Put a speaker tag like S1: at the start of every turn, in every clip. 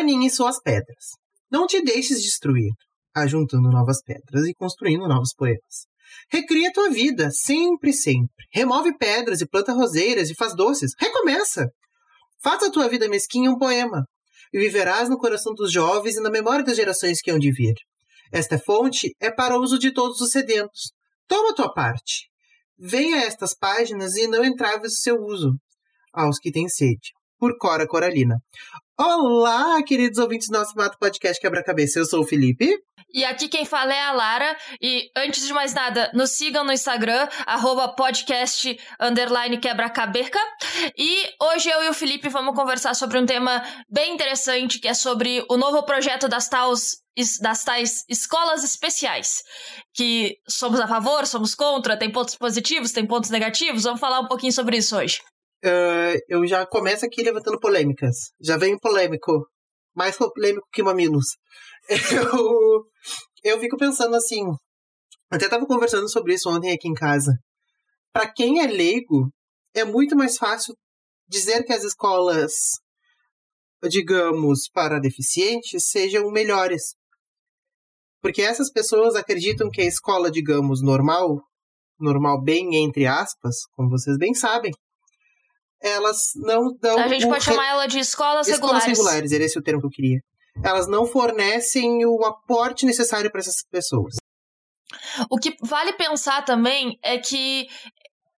S1: aninhe suas pedras. Não te deixes destruir, ajuntando novas pedras e construindo novos poemas. Recria tua vida, sempre, sempre. Remove pedras e planta roseiras e faz doces. Recomeça! Faça a tua vida mesquinha um poema. E viverás no coração dos jovens e na memória das gerações que hão de vir. Esta fonte é para o uso de todos os sedentos. Toma tua parte. Venha a estas páginas e não entraves o seu uso. Aos que têm sede. Por Cora Coralina. Olá, queridos ouvintes do nosso Mato Podcast Quebra-Cabeça. Eu sou o Felipe.
S2: E aqui quem fala é a Lara. E antes de mais nada, nos sigam no Instagram, arroba podcast underline quebra-caberca. E hoje eu e o Felipe vamos conversar sobre um tema bem interessante, que é sobre o novo projeto das tais, das tais escolas especiais. Que somos a favor, somos contra, tem pontos positivos, tem pontos negativos. Vamos falar um pouquinho sobre isso hoje.
S1: Uh, eu já começo aqui levantando polêmicas. Já venho polêmico. Mais polêmico que mamilos. Eu, eu fico pensando assim. Até estava conversando sobre isso ontem aqui em casa. Para quem é leigo, é muito mais fácil dizer que as escolas, digamos, para deficientes sejam melhores. Porque essas pessoas acreditam que a escola, digamos, normal, normal bem entre aspas, como vocês bem sabem, elas não dão.
S2: A gente pode re... chamar ela de escolas, escolas regulares.
S1: Escolas regulares, era esse o termo que eu queria. Elas não fornecem o aporte necessário para essas pessoas.
S2: O que vale pensar também é que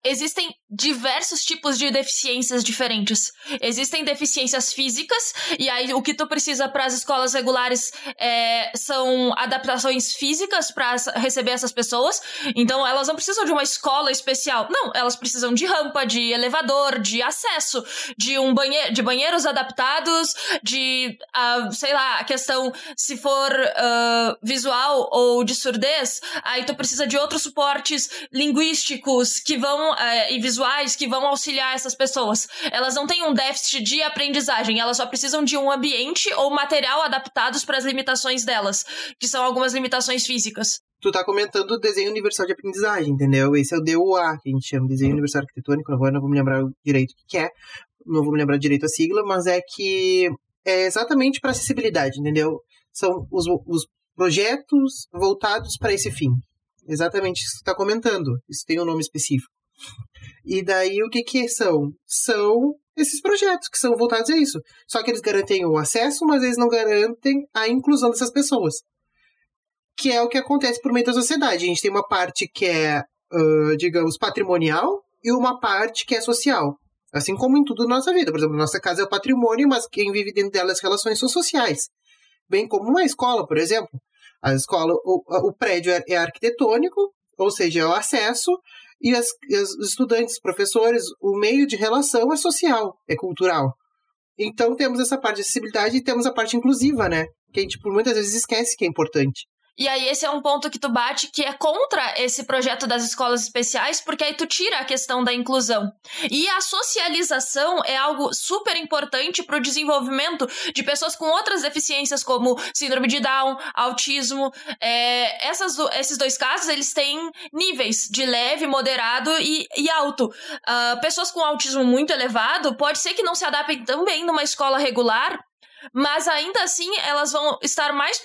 S2: existem diversos tipos de deficiências diferentes. Existem deficiências físicas, e aí o que tu precisa para as escolas regulares é, são adaptações físicas para receber essas pessoas. Então elas não precisam de uma escola especial. Não, elas precisam de rampa, de elevador, de acesso, de um banheiro, de banheiros adaptados, de uh, sei lá, a questão se for uh, visual ou de surdez, aí tu precisa de outros suportes linguísticos que vão uh, e visuais visuais que vão auxiliar essas pessoas. Elas não têm um déficit de aprendizagem, elas só precisam de um ambiente ou material adaptados para as limitações delas, que são algumas limitações físicas.
S1: Tu tá comentando o desenho universal de aprendizagem, entendeu? Esse é o DUA, que a gente chama, desenho universal arquitetônico, agora não vou me lembrar direito o que é, não vou me lembrar direito a sigla, mas é que é exatamente para acessibilidade, entendeu? São os, os projetos voltados para esse fim. Exatamente isso que tu tá comentando. Isso tem um nome específico. E daí o que que são? São esses projetos que são voltados a isso. Só que eles garantem o acesso, mas eles não garantem a inclusão dessas pessoas. Que é o que acontece por meio da sociedade. A gente tem uma parte que é, uh, digamos, patrimonial e uma parte que é social. Assim como em tudo na nossa vida. Por exemplo, nossa casa é o patrimônio, mas quem vive dentro dela as relações são sociais. Bem como uma escola, por exemplo. A escola, o, o prédio é, é arquitetônico, ou seja, é o acesso, e as, os estudantes, professores, o meio de relação é social, é cultural. Então temos essa parte de acessibilidade e temos a parte inclusiva, né? Que a gente por muitas vezes esquece que é importante.
S2: E aí esse é um ponto que tu bate que é contra esse projeto das escolas especiais, porque aí tu tira a questão da inclusão. E a socialização é algo super importante para o desenvolvimento de pessoas com outras deficiências, como síndrome de Down, autismo. É, essas, esses dois casos, eles têm níveis de leve, moderado e, e alto. Uh, pessoas com autismo muito elevado, pode ser que não se adaptem tão bem numa escola regular, mas ainda assim elas vão estar mais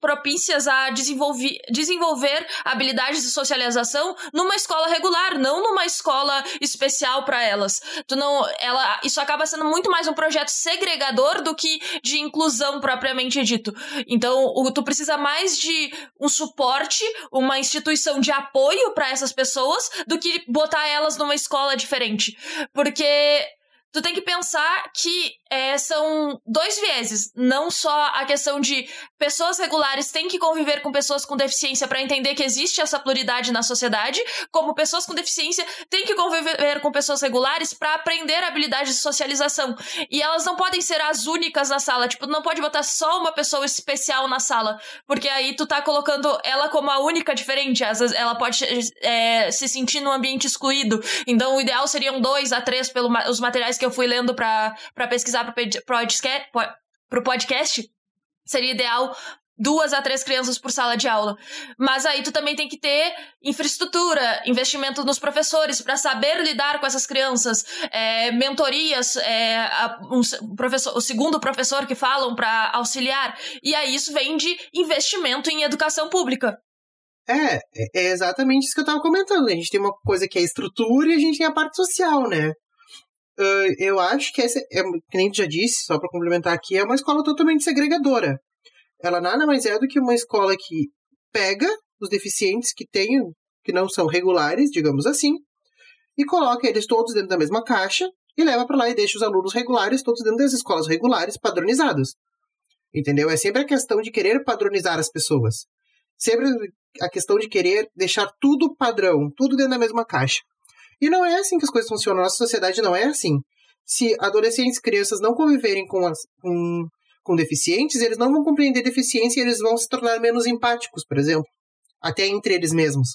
S2: propícias a desenvolver, habilidades de socialização numa escola regular, não numa escola especial para elas. Tu não, ela, isso acaba sendo muito mais um projeto segregador do que de inclusão propriamente dito. Então, o, tu precisa mais de um suporte, uma instituição de apoio para essas pessoas do que botar elas numa escola diferente, porque tu tem que pensar que é, são dois vieses. Não só a questão de pessoas regulares têm que conviver com pessoas com deficiência para entender que existe essa pluralidade na sociedade, como pessoas com deficiência têm que conviver com pessoas regulares para aprender habilidades de socialização. E elas não podem ser as únicas na sala. Tipo, não pode botar só uma pessoa especial na sala, porque aí tu tá colocando ela como a única diferente. Às vezes ela pode é, se sentir num ambiente excluído. Então, o ideal seriam dois a três pelos materiais que eu fui lendo para pesquisar para o podcast, seria ideal duas a três crianças por sala de aula. Mas aí tu também tem que ter infraestrutura, investimento nos professores para saber lidar com essas crianças, é, mentorias, é, a, um, professor, o segundo professor que falam para auxiliar. E aí isso vem de investimento em educação pública.
S1: É, é exatamente isso que eu estava comentando. A gente tem uma coisa que é estrutura e a gente tem a parte social, né? Eu acho que essa, é, que nem tu já disse, só para complementar aqui, é uma escola totalmente segregadora ela nada mais é do que uma escola que pega os deficientes que têm, que não são regulares, digamos assim, e coloca eles todos dentro da mesma caixa e leva para lá e deixa os alunos regulares todos dentro das escolas regulares padronizadas. Entendeu? É sempre a questão de querer padronizar as pessoas. Sempre a questão de querer deixar tudo padrão, tudo dentro da mesma caixa. E não é assim que as coisas funcionam. Nossa sociedade não é assim. Se adolescentes e crianças não conviverem com, as, com com deficientes, eles não vão compreender deficiência e eles vão se tornar menos empáticos, por exemplo, até entre eles mesmos.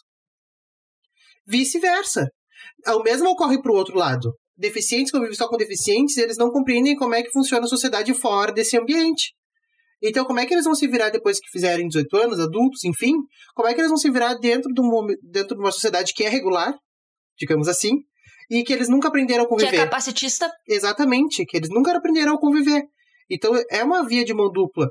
S1: Vice-versa. O mesmo ocorre para o outro lado. Deficientes convivem só com deficientes, eles não compreendem como é que funciona a sociedade fora desse ambiente. Então, como é que eles vão se virar depois que fizerem 18 anos, adultos, enfim? Como é que eles vão se virar dentro de, dentro de uma sociedade que é regular, digamos assim, e que eles nunca aprenderam a conviver? Que
S2: é capacitista?
S1: Exatamente, que eles nunca aprenderam a conviver. Então é uma via de mão dupla.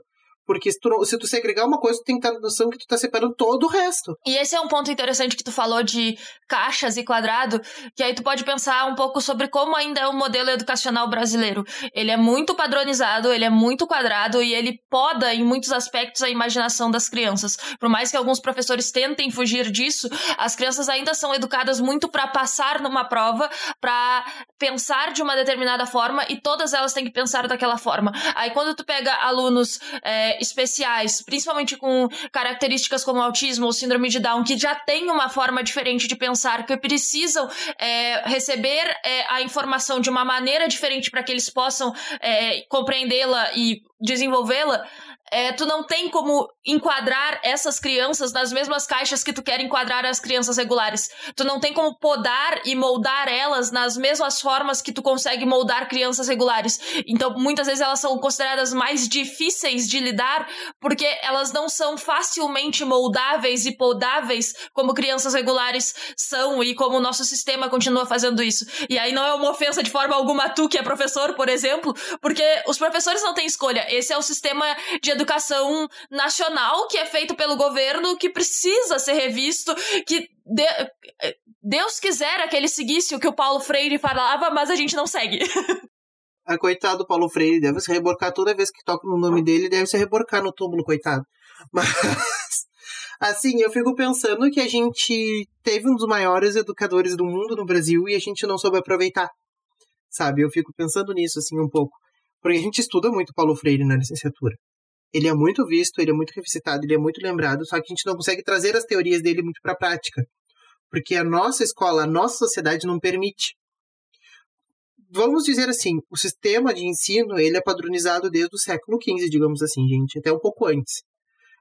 S1: Porque se tu, se tu segregar uma coisa, tu tem que ter a noção que tu tá separando todo o resto.
S2: E esse é um ponto interessante que tu falou de caixas e quadrado, que aí tu pode pensar um pouco sobre como ainda é o modelo educacional brasileiro. Ele é muito padronizado, ele é muito quadrado e ele poda em muitos aspectos a imaginação das crianças. Por mais que alguns professores tentem fugir disso, as crianças ainda são educadas muito para passar numa prova, para pensar de uma determinada forma e todas elas têm que pensar daquela forma. Aí quando tu pega alunos é, especiais, principalmente com características como autismo ou síndrome de Down, que já têm uma forma diferente de pensar, que precisam é, receber é, a informação de uma maneira diferente para que eles possam é, compreendê-la e desenvolvê-la, é, tu não tem como enquadrar essas crianças nas mesmas caixas que tu quer enquadrar as crianças regulares. Tu não tem como podar e moldar elas nas mesmas formas que tu consegue moldar crianças regulares. Então, muitas vezes elas são consideradas mais difíceis de lidar porque elas não são facilmente moldáveis e podáveis como crianças regulares são e como o nosso sistema continua fazendo isso. E aí não é uma ofensa de forma alguma tu que é professor, por exemplo, porque os professores não têm escolha. Esse é o sistema de educação nacional que é feito pelo governo, que precisa ser revisto, que de, Deus quisera que ele seguisse o que o Paulo Freire falava, mas a gente não segue.
S1: A coitado do Paulo Freire deve se reborcar toda vez que toca no nome dele, deve se reborcar no túmulo, coitado. Mas, assim, eu fico pensando que a gente teve um dos maiores educadores do mundo no Brasil e a gente não soube aproveitar. Sabe? Eu fico pensando nisso, assim, um pouco. Porque a gente estuda muito Paulo Freire na licenciatura ele é muito visto, ele é muito revisitado, ele é muito lembrado, só que a gente não consegue trazer as teorias dele muito para a prática, porque a nossa escola, a nossa sociedade não permite. Vamos dizer assim, o sistema de ensino ele é padronizado desde o século XV, digamos assim, gente, até um pouco antes.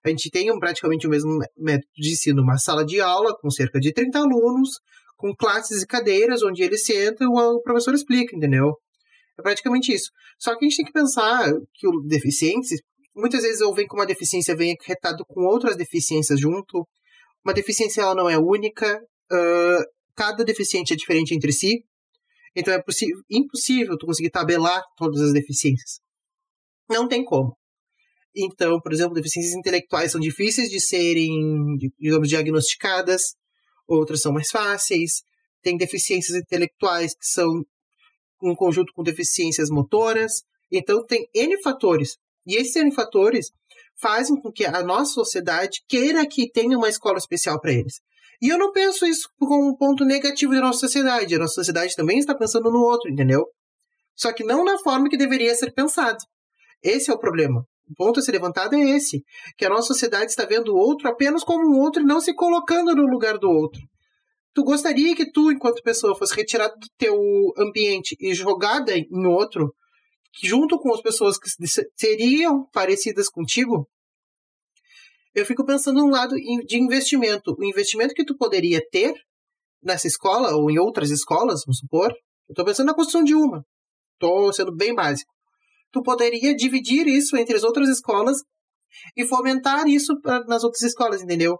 S1: A gente tem praticamente o mesmo método de ensino, uma sala de aula com cerca de 30 alunos, com classes e cadeiras onde eles sentam e o professor explica, entendeu? É praticamente isso. Só que a gente tem que pensar que o deficiente, muitas vezes ou vem com uma deficiência, vem acarretado com outras deficiências junto. Uma deficiência ela não é única, uh, cada deficiente é diferente entre si, então é impossível tu conseguir tabelar todas as deficiências. Não tem como. Então, por exemplo, deficiências intelectuais são difíceis de serem, digamos, diagnosticadas, outras são mais fáceis. Tem deficiências intelectuais que são um conjunto com deficiências motoras. Então, tem N fatores e esses N fatores fazem com que a nossa sociedade queira que tenha uma escola especial para eles. E eu não penso isso como um ponto negativo da nossa sociedade. A nossa sociedade também está pensando no outro, entendeu? Só que não na forma que deveria ser pensado. Esse é o problema. O ponto a ser levantado é esse: que a nossa sociedade está vendo o outro apenas como um outro e não se colocando no lugar do outro. Tu gostaria que tu, enquanto pessoa, fosse retirada do teu ambiente e jogada em outro junto com as pessoas que seriam parecidas contigo, eu fico pensando no lado de investimento. O investimento que tu poderia ter nessa escola ou em outras escolas, vamos supor, eu estou pensando na construção de uma. Estou sendo bem básico. Tu poderia dividir isso entre as outras escolas e fomentar isso pra, nas outras escolas, entendeu?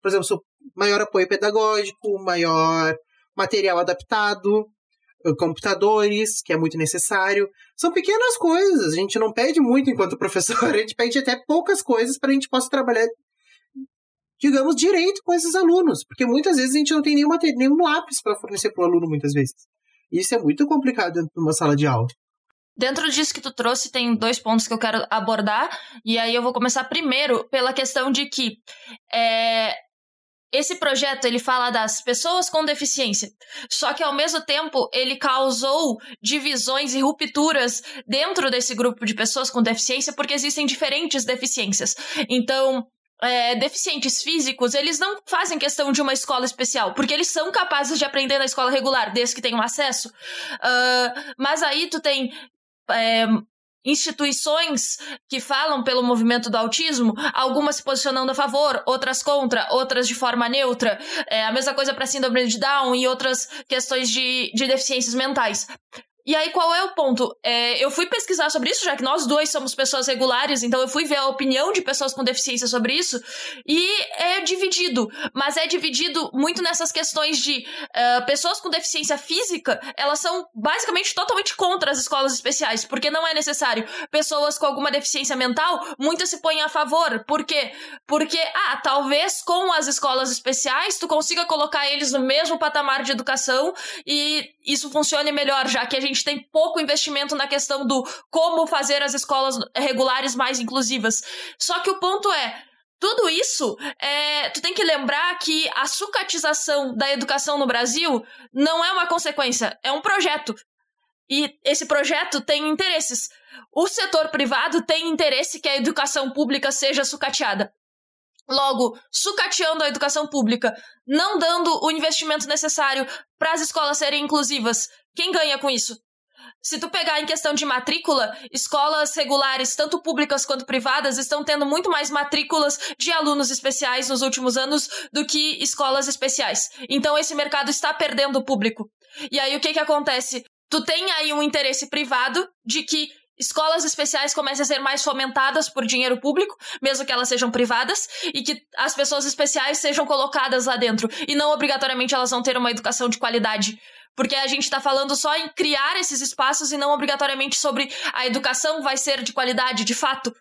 S1: Por exemplo, maior apoio pedagógico, maior material adaptado, computadores, que é muito necessário. São pequenas coisas, a gente não pede muito enquanto professor, a gente pede até poucas coisas para a gente possa trabalhar, digamos, direito com esses alunos, porque muitas vezes a gente não tem nenhuma, nenhum lápis para fornecer para o aluno, muitas vezes. Isso é muito complicado dentro de uma sala de aula.
S2: Dentro disso que tu trouxe, tem dois pontos que eu quero abordar, e aí eu vou começar primeiro pela questão de que é, esse projeto ele fala das pessoas com deficiência, só que ao mesmo tempo ele causou divisões e rupturas dentro desse grupo de pessoas com deficiência, porque existem diferentes deficiências. Então, é, deficientes físicos, eles não fazem questão de uma escola especial, porque eles são capazes de aprender na escola regular, desde que tenham acesso. Uh, mas aí tu tem é, instituições que falam pelo movimento do autismo, algumas se posicionando a favor, outras contra, outras de forma neutra. É a mesma coisa para síndrome de Down e outras questões de, de deficiências mentais. E aí, qual é o ponto? É, eu fui pesquisar sobre isso, já que nós dois somos pessoas regulares, então eu fui ver a opinião de pessoas com deficiência sobre isso, e é dividido. Mas é dividido muito nessas questões de uh, pessoas com deficiência física, elas são basicamente totalmente contra as escolas especiais, porque não é necessário. Pessoas com alguma deficiência mental, muitas se põem a favor. Por quê? Porque, ah, talvez com as escolas especiais tu consiga colocar eles no mesmo patamar de educação e isso funcione melhor, já que a gente tem pouco investimento na questão do como fazer as escolas regulares mais inclusivas. Só que o ponto é, tudo isso, é, tu tem que lembrar que a sucatização da educação no Brasil não é uma consequência, é um projeto. E esse projeto tem interesses. O setor privado tem interesse que a educação pública seja sucateada. Logo, sucateando a educação pública, não dando o investimento necessário para as escolas serem inclusivas, quem ganha com isso? Se tu pegar em questão de matrícula, escolas regulares, tanto públicas quanto privadas, estão tendo muito mais matrículas de alunos especiais nos últimos anos do que escolas especiais. Então esse mercado está perdendo o público. E aí o que que acontece? Tu tem aí um interesse privado de que escolas especiais comecem a ser mais fomentadas por dinheiro público, mesmo que elas sejam privadas, e que as pessoas especiais sejam colocadas lá dentro. E não obrigatoriamente elas vão ter uma educação de qualidade. Porque a gente está falando só em criar esses espaços e não obrigatoriamente sobre a educação vai ser de qualidade, de fato.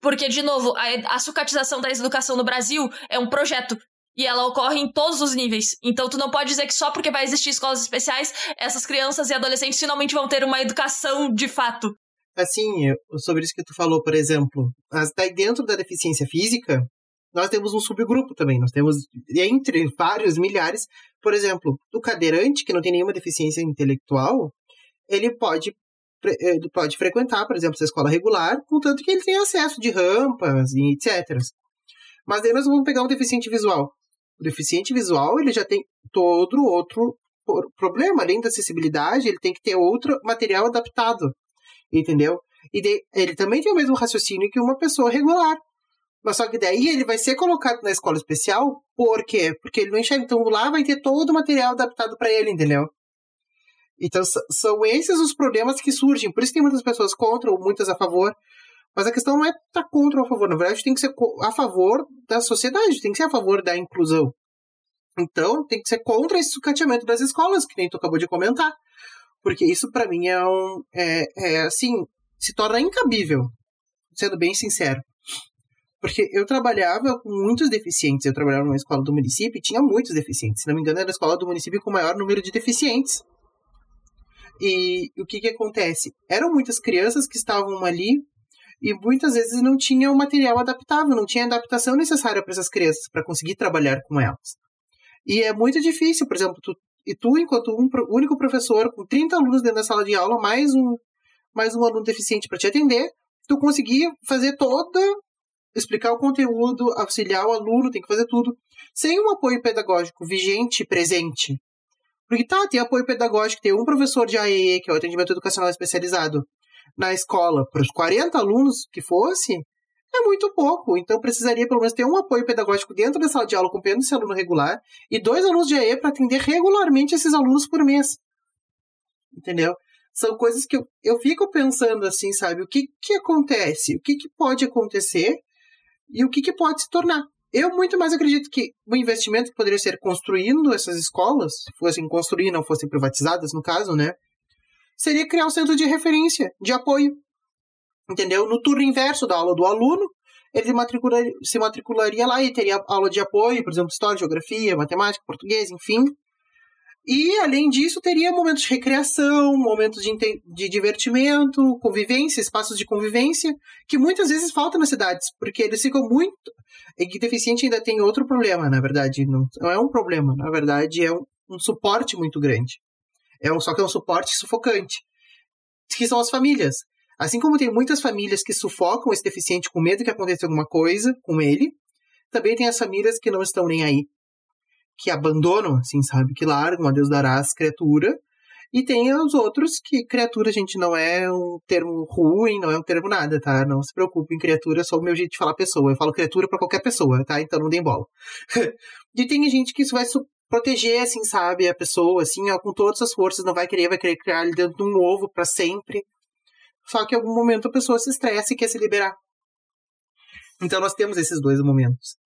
S2: Porque, de novo, a, a sucatização da educação no Brasil é um projeto. E ela ocorre em todos os níveis. Então, tu não pode dizer que só porque vai existir escolas especiais, essas crianças e adolescentes finalmente vão ter uma educação de fato
S1: assim, sobre isso que tu falou, por exemplo, daí dentro da deficiência física, nós temos um subgrupo também. Nós temos, entre vários milhares, por exemplo, o cadeirante, que não tem nenhuma deficiência intelectual, ele pode, ele pode frequentar, por exemplo, essa escola regular, contanto que ele tenha acesso de rampas e etc. Mas daí nós vamos pegar um deficiente visual. O deficiente visual, ele já tem todo outro problema. Além da acessibilidade, ele tem que ter outro material adaptado entendeu? E de, ele também tem o mesmo raciocínio que uma pessoa regular. Mas só que daí ele vai ser colocado na escola especial, por quê? Porque ele não enxerga. Então lá vai ter todo o material adaptado para ele, entendeu? Então são esses os problemas que surgem. Por isso tem muitas pessoas contra ou muitas a favor. Mas a questão não é estar tá contra ou a favor. Na verdade, tem que ser a favor da sociedade, tem que ser a favor da inclusão. Então, tem que ser contra esse sucateamento das escolas, que nem tu acabou de comentar. Porque isso para mim é um. É, é assim, se torna incabível, sendo bem sincero. Porque eu trabalhava com muitos deficientes. Eu trabalhava numa escola do município e tinha muitos deficientes. Se não me engano, era a escola do município com o maior número de deficientes. E o que que acontece? Eram muitas crianças que estavam ali e muitas vezes não tinham material adaptável, não tinha adaptação necessária para essas crianças para conseguir trabalhar com elas. E é muito difícil, por exemplo, tu e tu, enquanto um único professor, com 30 alunos dentro da sala de aula, mais um, mais um aluno deficiente para te atender, tu conseguir fazer toda. Explicar o conteúdo, auxiliar o aluno, tem que fazer tudo, sem um apoio pedagógico vigente, presente. Porque tá, tem apoio pedagógico, tem um professor de AEE, que é o atendimento educacional especializado, na escola, para os 40 alunos que fosse, é muito pouco. Então precisaria pelo menos ter um apoio pedagógico dentro da sala de aula acompanhando esse aluno regular e dois alunos de AE para atender regularmente esses alunos por mês. Entendeu? São coisas que eu, eu fico pensando assim, sabe? O que, que acontece? O que, que pode acontecer e o que, que pode se tornar. Eu muito mais acredito que o investimento que poderia ser construindo essas escolas, se fossem construir, não fossem privatizadas, no caso, né? Seria criar um centro de referência, de apoio. Entendeu? No turno inverso da aula do aluno, ele matricularia, se matricularia lá e teria aula de apoio, por exemplo, história, geografia, matemática, português, enfim. E, além disso, teria momentos de recreação, momentos de, de divertimento, convivência, espaços de convivência, que muitas vezes faltam nas cidades, porque eles ficam muito. E deficiente ainda tem outro problema, na verdade. Não, não é um problema, na verdade, é um, um suporte muito grande. É um, só que é um suporte sufocante. Que são as famílias. Assim como tem muitas famílias que sufocam esse deficiente com medo que aconteça alguma coisa com ele, também tem as famílias que não estão nem aí que abandonam, assim, sabe? Que largam a Deus dará as criaturas. E tem os outros que criatura, gente, não é um termo ruim, não é um termo nada, tá? Não se preocupe em criatura, é só o meu jeito de falar pessoa. Eu falo criatura para qualquer pessoa, tá? Então não deem bola. e tem gente que isso vai proteger, assim, sabe? A pessoa, assim, ó, com todas as forças, não vai querer, vai querer criar ele dentro de um ovo para sempre. Só que em algum momento a pessoa se estressa e quer se liberar. Então nós temos esses dois momentos.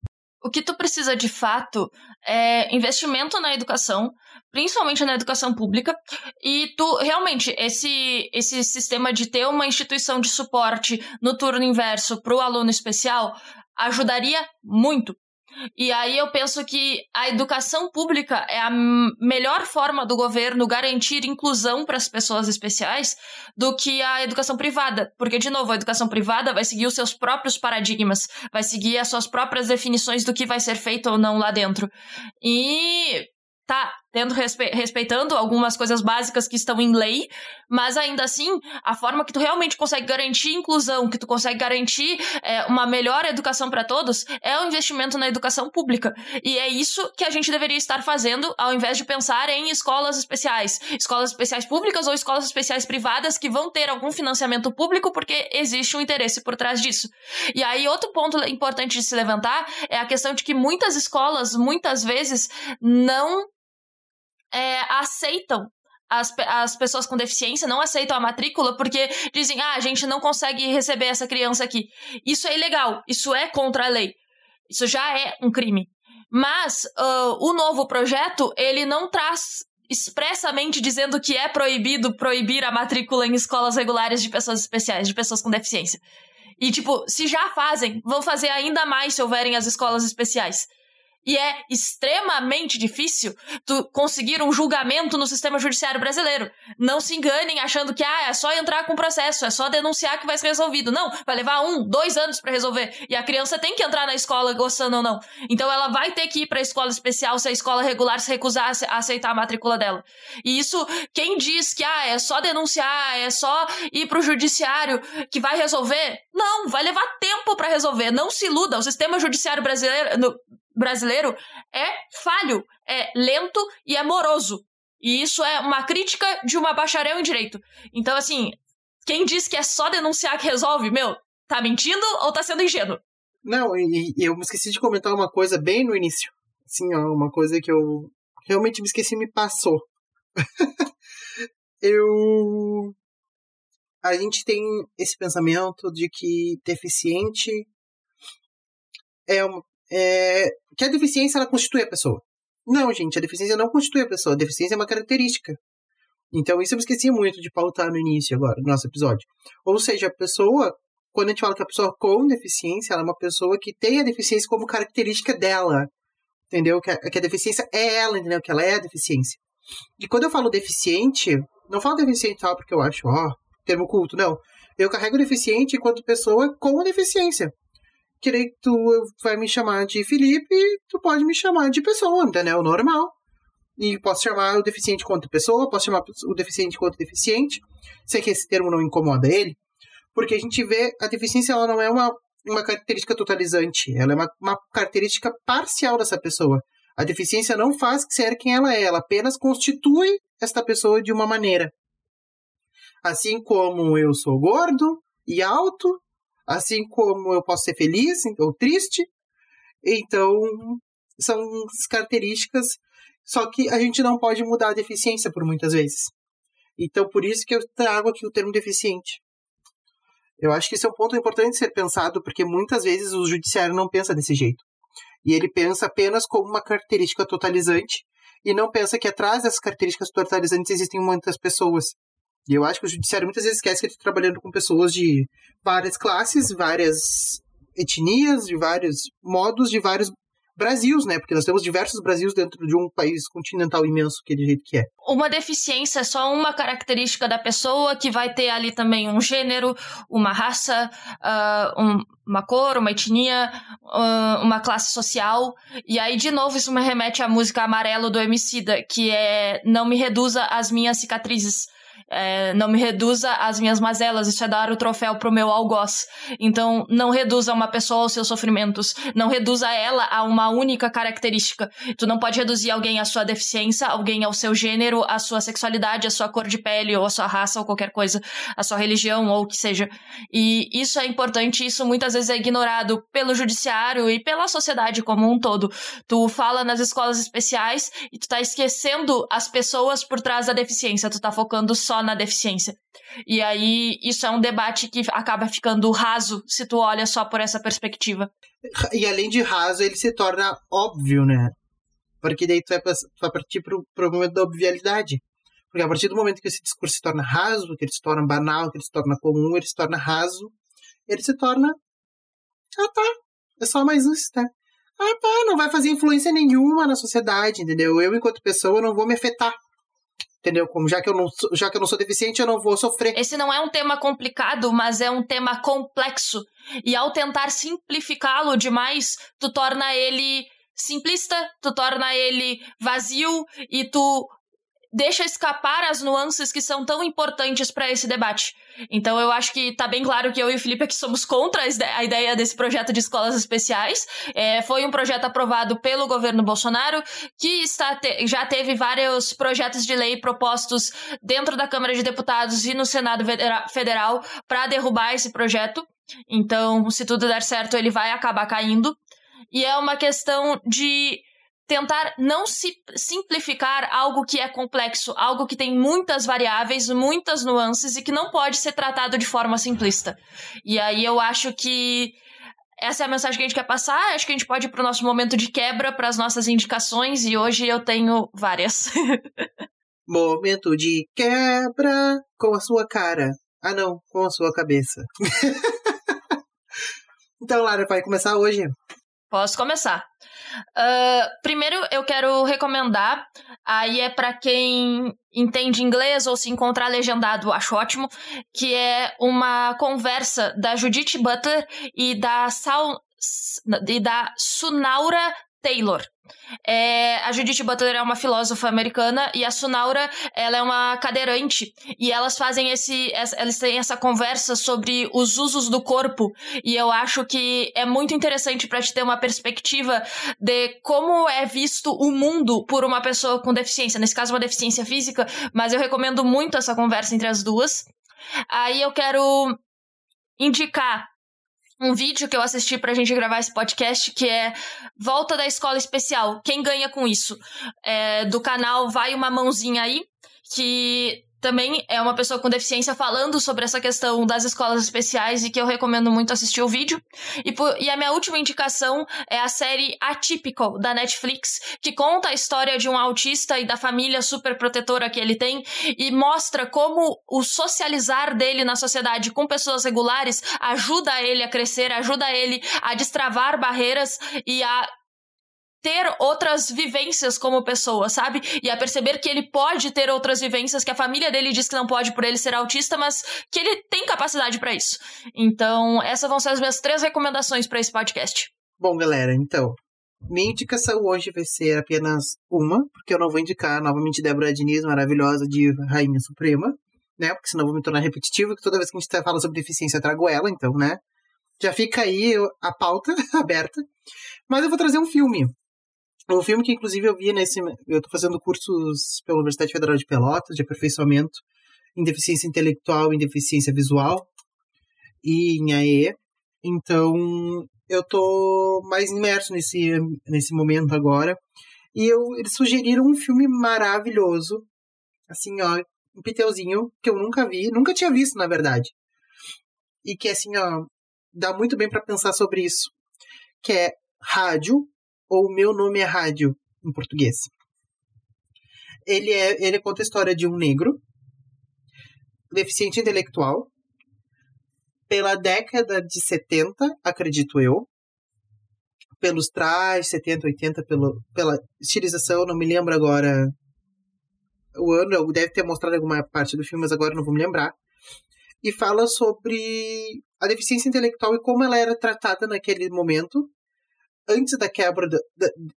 S2: O que tu precisa de fato é investimento na educação, principalmente na educação pública, e tu realmente esse esse sistema de ter uma instituição de suporte no turno inverso para o aluno especial ajudaria muito, e aí eu penso que a educação pública é a melhor forma do governo garantir inclusão para as pessoas especiais do que a educação privada. Porque, de novo, a educação privada vai seguir os seus próprios paradigmas, vai seguir as suas próprias definições do que vai ser feito ou não lá dentro. E tá tendo respe respeitando algumas coisas básicas que estão em lei, mas ainda assim, a forma que tu realmente consegue garantir inclusão, que tu consegue garantir é, uma melhor educação para todos, é o investimento na educação pública. E é isso que a gente deveria estar fazendo, ao invés de pensar em escolas especiais, escolas especiais públicas ou escolas especiais privadas que vão ter algum financiamento público, porque existe um interesse por trás disso. E aí, outro ponto importante de se levantar é a questão de que muitas escolas, muitas vezes, não é, aceitam as, as pessoas com deficiência não aceitam a matrícula porque dizem, ah, a gente não consegue receber essa criança aqui. Isso é ilegal, isso é contra a lei. Isso já é um crime. Mas uh, o novo projeto, ele não traz expressamente dizendo que é proibido proibir a matrícula em escolas regulares de pessoas especiais, de pessoas com deficiência. E, tipo, se já fazem, vão fazer ainda mais se houverem as escolas especiais. E é extremamente difícil conseguir um julgamento no sistema judiciário brasileiro. Não se enganem achando que ah, é só entrar com processo, é só denunciar que vai ser resolvido. Não, vai levar um, dois anos para resolver. E a criança tem que entrar na escola gostando ou não. Então ela vai ter que ir para a escola especial se a escola regular se recusar a aceitar a matrícula dela. E isso, quem diz que ah, é só denunciar, é só ir para o judiciário que vai resolver? Não, vai levar tempo para resolver. Não se iluda. O sistema judiciário brasileiro, no, brasileiro é falho, é lento e é moroso. E isso é uma crítica de uma bacharel em direito. Então, assim, quem diz que é só denunciar que resolve, meu, tá mentindo ou tá sendo ingênuo?
S1: Não, e, e eu me esqueci de comentar uma coisa bem no início. Assim, ó, uma coisa que eu realmente me esqueci me passou. eu. A gente tem esse pensamento de que deficiente é, é, que a deficiência ela constitui a pessoa. Não, gente, a deficiência não constitui a pessoa. A deficiência é uma característica. Então, isso eu me esqueci muito de pautar no início agora, do nosso episódio. Ou seja, a pessoa, quando a gente fala que a pessoa com deficiência, ela é uma pessoa que tem a deficiência como característica dela. Entendeu? Que a, que a deficiência é ela, entendeu? Que ela é a deficiência. E quando eu falo deficiente, não falo deficiente só porque eu acho, ó, termo culto, não. Eu carrego deficiente enquanto pessoa com deficiência que tu vai me chamar de Felipe, tu pode me chamar de pessoa, entendeu? Normal. E posso chamar o deficiente quanto pessoa, posso chamar o deficiente quanto deficiente, sei que esse termo não incomoda ele, porque a gente vê a deficiência ela não é uma, uma característica totalizante, ela é uma, uma característica parcial dessa pessoa. A deficiência não faz ser quem ela é, ela apenas constitui esta pessoa de uma maneira. Assim como eu sou gordo e alto, Assim como eu posso ser feliz ou triste. Então, são características, só que a gente não pode mudar a deficiência por muitas vezes. Então, por isso que eu trago aqui o termo deficiente. Eu acho que esse é um ponto importante de ser pensado, porque muitas vezes o judiciário não pensa desse jeito. E ele pensa apenas como uma característica totalizante e não pensa que atrás dessas características totalizantes existem muitas pessoas. E eu acho que o judiciário muitas vezes esquece que ele está trabalhando com pessoas de várias classes, várias etnias, de vários modos, de vários Brasils, né? Porque nós temos diversos Brasils dentro de um país continental imenso, que do jeito que é.
S2: Uma deficiência é só uma característica da pessoa que vai ter ali também um gênero, uma raça, uh, um, uma cor, uma etnia, uh, uma classe social. E aí, de novo, isso me remete à música Amarelo do Emicida, que é Não me reduza as minhas cicatrizes. É, não me reduza as minhas mazelas, isso é dar o troféu pro meu algoz. Então, não reduza uma pessoa aos seus sofrimentos. Não reduza ela a uma única característica. Tu não pode reduzir alguém à sua deficiência, alguém ao seu gênero, à sua sexualidade, à sua cor de pele, ou à sua raça, ou qualquer coisa, à sua religião, ou o que seja. E isso é importante, isso muitas vezes é ignorado pelo judiciário e pela sociedade como um todo. Tu fala nas escolas especiais e tu tá esquecendo as pessoas por trás da deficiência, tu tá focando só na deficiência. E aí, isso é um debate que acaba ficando raso se tu olha só por essa perspectiva.
S1: E além de raso, ele se torna óbvio, né? Porque daí tu vai, tu vai partir pro, pro momento da obvialidade. Porque a partir do momento que esse discurso se torna raso, que ele se torna banal, que ele se torna comum, ele se torna raso, ele se torna. Ah tá, é só mais isso, tá? Ah tá, não vai fazer influência nenhuma na sociedade, entendeu? Eu, enquanto pessoa, não vou me afetar entendeu? Como já que eu não já que eu não sou deficiente, eu não vou sofrer.
S2: Esse não é um tema complicado, mas é um tema complexo. E ao tentar simplificá-lo demais, tu torna ele simplista, tu torna ele vazio e tu deixa escapar as nuances que são tão importantes para esse debate. Então eu acho que tá bem claro que eu e o Felipe aqui somos contra a ideia desse projeto de escolas especiais. É, foi um projeto aprovado pelo governo Bolsonaro, que está te já teve vários projetos de lei propostos dentro da Câmara de Deputados e no Senado Federal para derrubar esse projeto. Então, se tudo der certo, ele vai acabar caindo. E é uma questão de tentar não se simplificar algo que é complexo, algo que tem muitas variáveis, muitas nuances e que não pode ser tratado de forma simplista. E aí eu acho que essa é a mensagem que a gente quer passar. Acho que a gente pode ir para o nosso momento de quebra, para as nossas indicações, e hoje eu tenho várias.
S1: momento de quebra com a sua cara. Ah, não, com a sua cabeça. então, Lara, vai começar hoje?
S2: Posso começar. Uh, primeiro, eu quero recomendar, aí é para quem entende inglês ou se encontrar legendado, acho ótimo, que é uma conversa da Judith Butler e da, Sal, e da Sunaura Taylor. É, a Judith Butler é uma filósofa americana e a Sunaura ela é uma cadeirante. E elas fazem esse elas têm essa conversa sobre os usos do corpo. E eu acho que é muito interessante para te ter uma perspectiva de como é visto o mundo por uma pessoa com deficiência. Nesse caso uma deficiência física mas eu recomendo muito essa conversa entre as duas. Aí eu quero indicar um vídeo que eu assisti pra gente gravar esse podcast, que é Volta da Escola Especial. Quem ganha com isso? É, do canal Vai Uma Mãozinha Aí, que também é uma pessoa com deficiência falando sobre essa questão das escolas especiais e que eu recomendo muito assistir o vídeo. E, por, e a minha última indicação é a série Atypical, da Netflix, que conta a história de um autista e da família super protetora que ele tem e mostra como o socializar dele na sociedade com pessoas regulares ajuda ele a crescer, ajuda ele a destravar barreiras e a ter outras vivências como pessoa, sabe? E a perceber que ele pode ter outras vivências que a família dele diz que não pode por ele ser autista, mas que ele tem capacidade para isso. Então, essas vão ser as minhas três recomendações para esse podcast.
S1: Bom, galera, então, minha indicação hoje vai ser apenas uma, porque eu não vou indicar novamente Débora Diniz, maravilhosa de Rainha Suprema, né? Porque senão eu vou me tornar repetitivo, que toda vez que a gente fala sobre deficiência eu trago ela, então, né? Já fica aí a pauta aberta. Mas eu vou trazer um filme um filme que, inclusive, eu vi nesse. Eu estou fazendo cursos pela Universidade Federal de Pelotas de aperfeiçoamento em deficiência intelectual e deficiência visual e em AE. Então, eu tô mais imerso nesse, nesse momento agora. E eu, eles sugeriram um filme maravilhoso. Assim, ó, um piteuzinho que eu nunca vi, nunca tinha visto, na verdade. e que assim, ó, dá muito bem para pensar sobre isso, que é rádio ou meu nome é rádio em português. Ele é, ele conta a história de um negro deficiente intelectual pela década de 70, acredito eu, pelos trajes, 70, 80, pelo, pela estilização, não me lembro agora o ano, deve ter mostrado alguma parte do filme, mas agora não vou me lembrar. E fala sobre a deficiência intelectual e como ela era tratada naquele momento, antes da quebra da,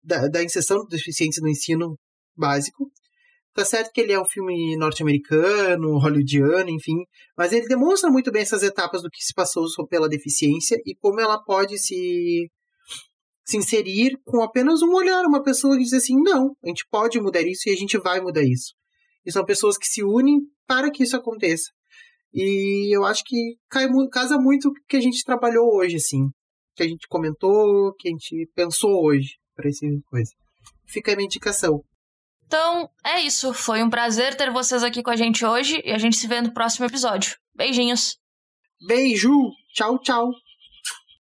S1: da, da inserção da deficiência no ensino básico. Tá certo que ele é um filme norte-americano, hollywoodiano, enfim, mas ele demonstra muito bem essas etapas do que se passou pela deficiência e como ela pode se se inserir com apenas um olhar, uma pessoa que diz assim: não, a gente pode mudar isso e a gente vai mudar isso. E são pessoas que se unem para que isso aconteça. E eu acho que cai, casa muito o que a gente trabalhou hoje, assim. Que a gente comentou, que a gente pensou hoje para essa coisa. Fica a minha indicação.
S2: Então, é isso. Foi um prazer ter vocês aqui com a gente hoje e a gente se vê no próximo episódio. Beijinhos.
S1: Beijo. Tchau, tchau.